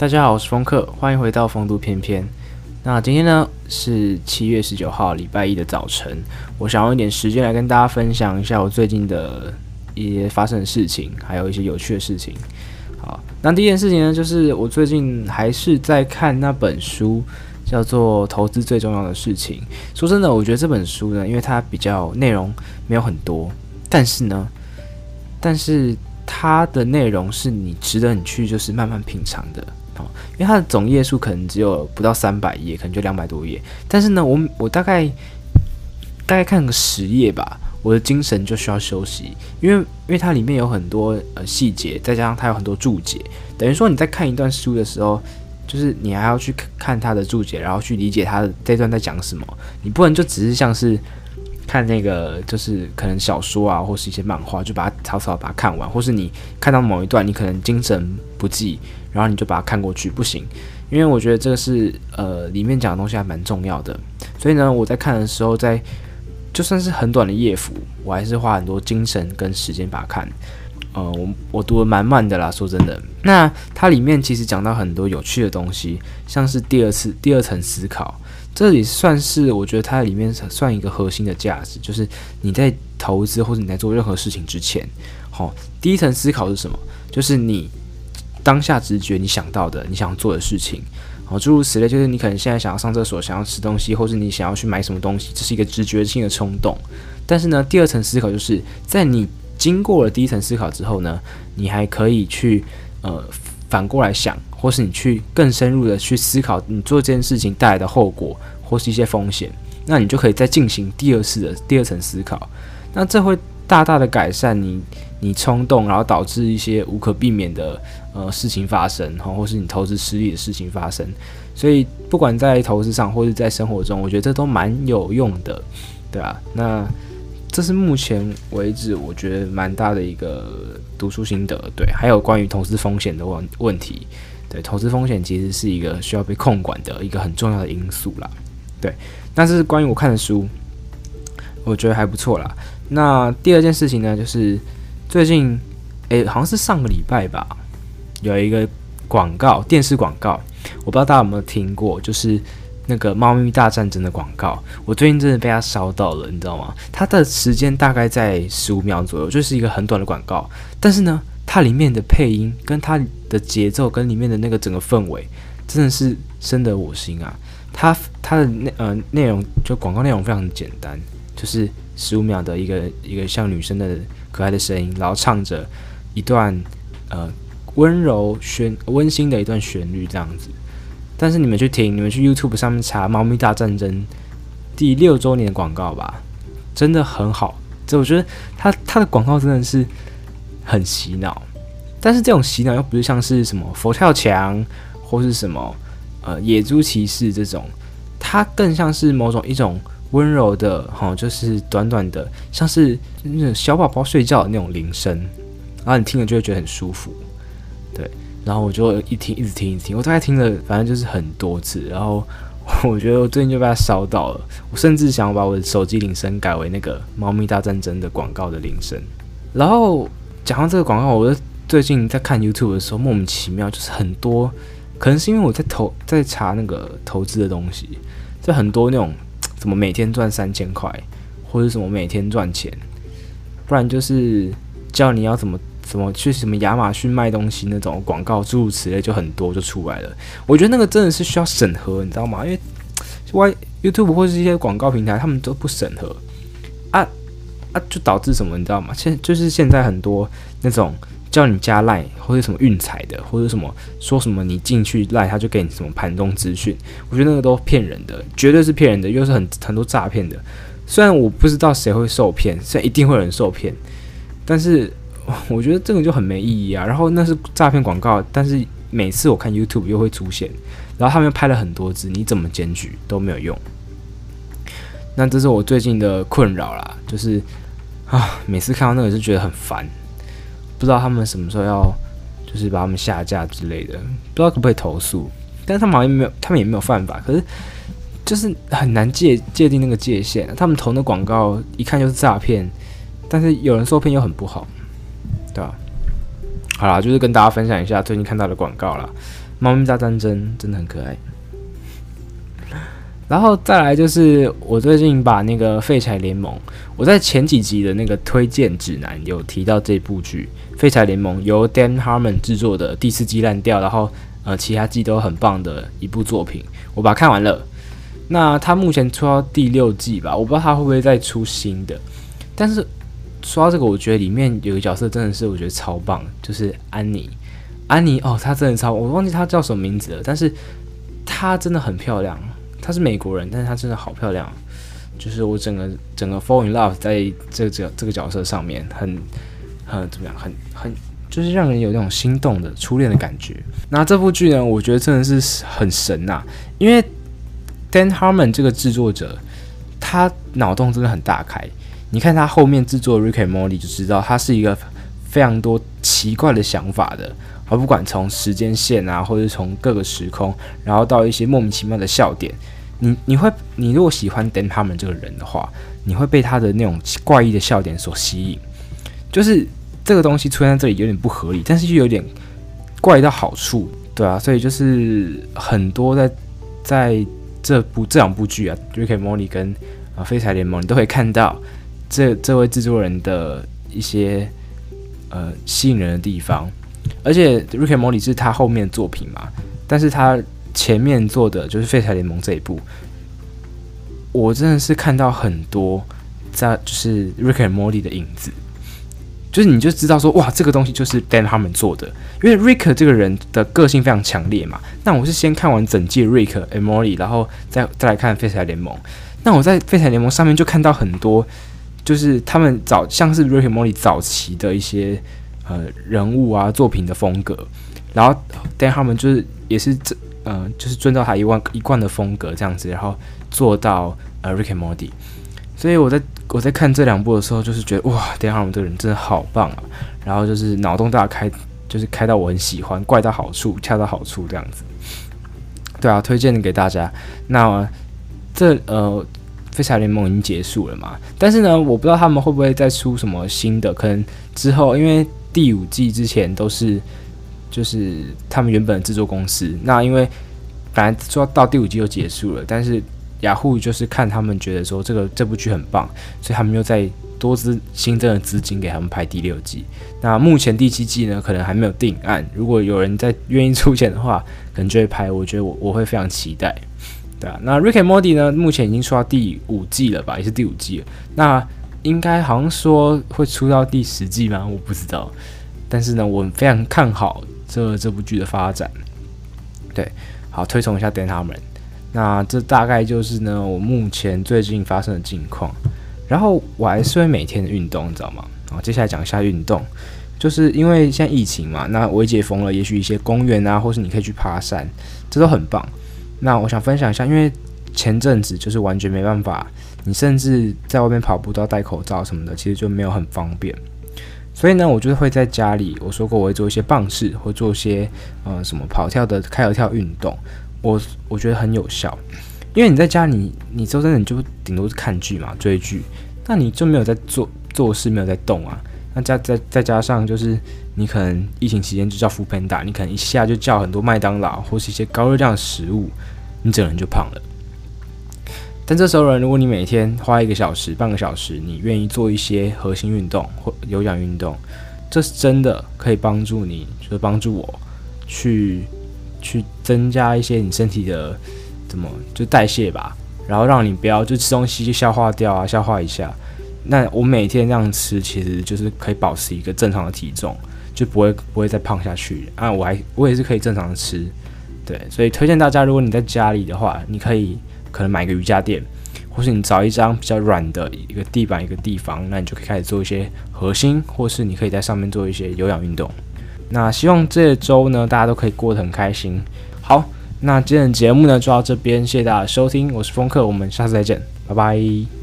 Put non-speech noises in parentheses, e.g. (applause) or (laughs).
大家好，我是风客，欢迎回到风度翩翩。那今天呢是七月十九号礼拜一的早晨，我想用一点时间来跟大家分享一下我最近的一些发生的事情，还有一些有趣的事情。好，那第一件事情呢，就是我最近还是在看那本书，叫做《投资最重要的事情》。说真的，我觉得这本书呢，因为它比较内容没有很多，但是呢，但是它的内容是你值得你去就是慢慢品尝的。因为它的总页数可能只有不到三百页，可能就两百多页。但是呢，我我大概大概看个十页吧，我的精神就需要休息。因为因为它里面有很多呃细节，再加上它有很多注解，等于说你在看一段书的时候，就是你还要去看它的注解，然后去理解它的这段在讲什么。你不能就只是像是。看那个就是可能小说啊，或是一些漫画，就把它草草把它看完，或是你看到某一段，你可能精神不济，然后你就把它看过去，不行，因为我觉得这个是呃里面讲的东西还蛮重要的，所以呢，我在看的时候在，就算是很短的页幅，我还是花很多精神跟时间把它看，呃，我我读得蛮慢的啦，说真的。那它里面其实讲到很多有趣的东西，像是第二次第二层思考。这里算是我觉得它里面算一个核心的价值，就是你在投资或者你在做任何事情之前，好、哦，第一层思考是什么？就是你当下直觉你想到的，你想做的事情，哦，诸如此类。就是你可能现在想要上厕所，想要吃东西，或是你想要去买什么东西，这是一个直觉性的冲动。但是呢，第二层思考就是在你经过了第一层思考之后呢，你还可以去呃反过来想。或是你去更深入的去思考你做这件事情带来的后果，或是一些风险，那你就可以再进行第二次的第二层思考。那这会大大的改善你你冲动，然后导致一些无可避免的呃事情发生，哈，或是你投资失利的事情发生。所以不管在投资上或是在生活中，我觉得这都蛮有用的，对啊，那这是目前为止我觉得蛮大的一个读书心得，对，还有关于投资风险的问问题。对，投资风险其实是一个需要被控管的一个很重要的因素啦。对，但是关于我看的书，我觉得还不错啦。那第二件事情呢，就是最近，诶，好像是上个礼拜吧，有一个广告，电视广告，我不知道大家有没有听过，就是那个《猫咪大战争》的广告。我最近真的被它烧到了，你知道吗？它的时间大概在十五秒左右，就是一个很短的广告，但是呢。它里面的配音跟它的节奏跟里面的那个整个氛围，真的是深得我心啊！它它的内呃内容就广告内容非常简单，就是十五秒的一个一个像女生的可爱的声音，然后唱着一段呃温柔旋温馨的一段旋律这样子。但是你们去听，你们去 YouTube 上面查《猫咪大战争》第六周年的广告吧，真的很好。这我觉得它它的广告真的是。很洗脑，但是这种洗脑又不是像是什么佛跳墙或是什么呃野猪骑士这种，它更像是某种一种温柔的哈，就是短短的，像是那种小宝宝睡觉的那种铃声，然后你听了就会觉得很舒服，对，然后我就一听一直听一直听，我大概听了反正就是很多次，然后我觉得我最近就被它烧到了，我甚至想把我的手机铃声改为那个《猫咪大战争》的广告的铃声，然后。讲到这个广告，我就最近在看 YouTube 的时候，莫名其妙就是很多，可能是因为我在投在查那个投资的东西，就很多那种怎么每天赚三千块，或者什么每天赚钱，不然就是叫你要怎么怎么去什么亚马逊卖东西那种广告，诸如此类就很多就出来了。我觉得那个真的是需要审核，你知道吗？因为 Y YouTube 或是一些广告平台，他们都不审核啊。啊，就导致什么，你知道吗？现就是现在很多那种叫你加赖或者什么运彩的，或者什么说什么你进去赖他就给你什么盘中资讯，我觉得那个都骗人的，绝对是骗人的，又是很很多诈骗的。虽然我不知道谁会受骗，虽然一定会有人受骗，但是我觉得这个就很没意义啊。然后那是诈骗广告，但是每次我看 (laughs) YouTube 又会出现，然后他们又拍了很多支，你怎么检举都没有用。那这是我最近的困扰啦，就是啊，每次看到那个就觉得很烦，不知道他们什么时候要，就是把他们下架之类的，不知道可不可以投诉。但是他们好像没有，他们也没有犯法，可是就是很难界界定那个界限。他们投的广告一看就是诈骗，但是有人受骗又很不好，对吧？好啦，就是跟大家分享一下最近看到的广告啦。猫咪大战争真的很可爱。然后再来就是我最近把那个《废柴联盟》，我在前几集的那个推荐指南有提到这部剧《废柴联盟》，由 Dan Harmon 制作的第四季烂掉，然后呃其他季都很棒的一部作品，我把它看完了。那他目前出到第六季吧，我不知道他会不会再出新的。但是说到这个，我觉得里面有个角色真的是我觉得超棒，就是安妮。安妮哦，她真的超，我忘记她叫什么名字了，但是她真的很漂亮。她是美国人，但是她真的好漂亮，就是我整个整个 fall in love 在这个这个角色上面，很很怎么样，很很就是让人有那种心动的初恋的感觉。那这部剧呢，我觉得真的是很神呐、因为 Dan Harmon 这个制作者，他脑洞真的很大开。你看他后面制作 Rick and Morty 就知道，他是一个非常多奇怪的想法的。而不管从时间线啊，或者从各个时空，然后到一些莫名其妙的笑点，你你会，你如果喜欢 Dan Harmon 这个人的话，你会被他的那种怪异的笑点所吸引。就是这个东西出现在这里有点不合理，但是又有点怪到好处，对啊，所以就是很多在在这部这两部剧啊，《Rick and Morty》跟啊《废柴联盟》，你都会看到这这位制作人的一些呃吸引人的地方。而且《Rick and Morty》是他后面的作品嘛，但是他前面做的就是《废柴联盟》这一部，我真的是看到很多在就是《Rick and Morty》的影子，就是你就知道说哇，这个东西就是 Dan 他们做的，因为 Rick 这个人的个性非常强烈嘛。那我是先看完整季《Rick and Morty》，然后再再来看《废柴联盟》。那我在《废柴联盟》上面就看到很多，就是他们早像是《Rick and Morty》早期的一些。呃，人物啊，作品的风格，然后 Dan 他们就是也是这，呃，就是遵照他一贯一贯的风格这样子，然后做到呃 Rick and Morty。所以我在我在看这两部的时候，就是觉得哇，Dan Harmon 这个人真的好棒啊！然后就是脑洞大开，就是开到我很喜欢，怪到好处，恰到好处这样子。对啊，推荐给大家。那这呃，飞侠联盟已经结束了嘛？但是呢，我不知道他们会不会再出什么新的，可能之后因为。第五季之前都是，就是他们原本的制作公司。那因为本来说到第五季就结束了，但是雅虎就是看他们觉得说这个这部剧很棒，所以他们又再多资新增的资金给他们拍第六季。那目前第七季呢，可能还没有定案。如果有人在愿意出钱的话，可能就会拍。我觉得我我会非常期待，对啊。那 Ricky Morty 呢，目前已经出到第五季了吧，也是第五季了。那应该好像说会出到第十季吗？我不知道，但是呢，我非常看好这这部剧的发展。对，好，推崇一下 Dan Harmon。那这大概就是呢，我目前最近发生的近况。然后我还是会每天运动，你知道吗？好，接下来讲一下运动，就是因为现在疫情嘛，那微解封了，也许一些公园啊，或是你可以去爬山，这都很棒。那我想分享一下，因为前阵子就是完全没办法。你甚至在外面跑步都要戴口罩什么的，其实就没有很方便。所以呢，我就会在家里，我说过我会做一些棒式，或做一些呃什么跑跳的开合跳运动。我我觉得很有效，因为你在家里，你周真的，你就顶多是看剧嘛，追剧，那你就没有在做做事，没有在动啊。那加再再加上就是你可能疫情期间就叫 f o o p a n d a 你可能一下就叫很多麦当劳或是一些高热量的食物，你整个人就胖了。但这时候呢，如果你每天花一个小时、半个小时，你愿意做一些核心运动或有氧运动，这是真的可以帮助你，就是帮助我去去增加一些你身体的怎么就代谢吧，然后让你不要就吃东西就消化掉啊，消化一下。那我每天这样吃，其实就是可以保持一个正常的体重，就不会不会再胖下去啊。我还我也是可以正常的吃，对，所以推荐大家，如果你在家里的话，你可以。可能买一个瑜伽垫，或是你找一张比较软的一个地板一个地方，那你就可以开始做一些核心，或是你可以在上面做一些有氧运动。那希望这周呢，大家都可以过得很开心。好，那今天的节目呢就到这边，谢谢大家收听，我是风客，我们下次再见，拜拜。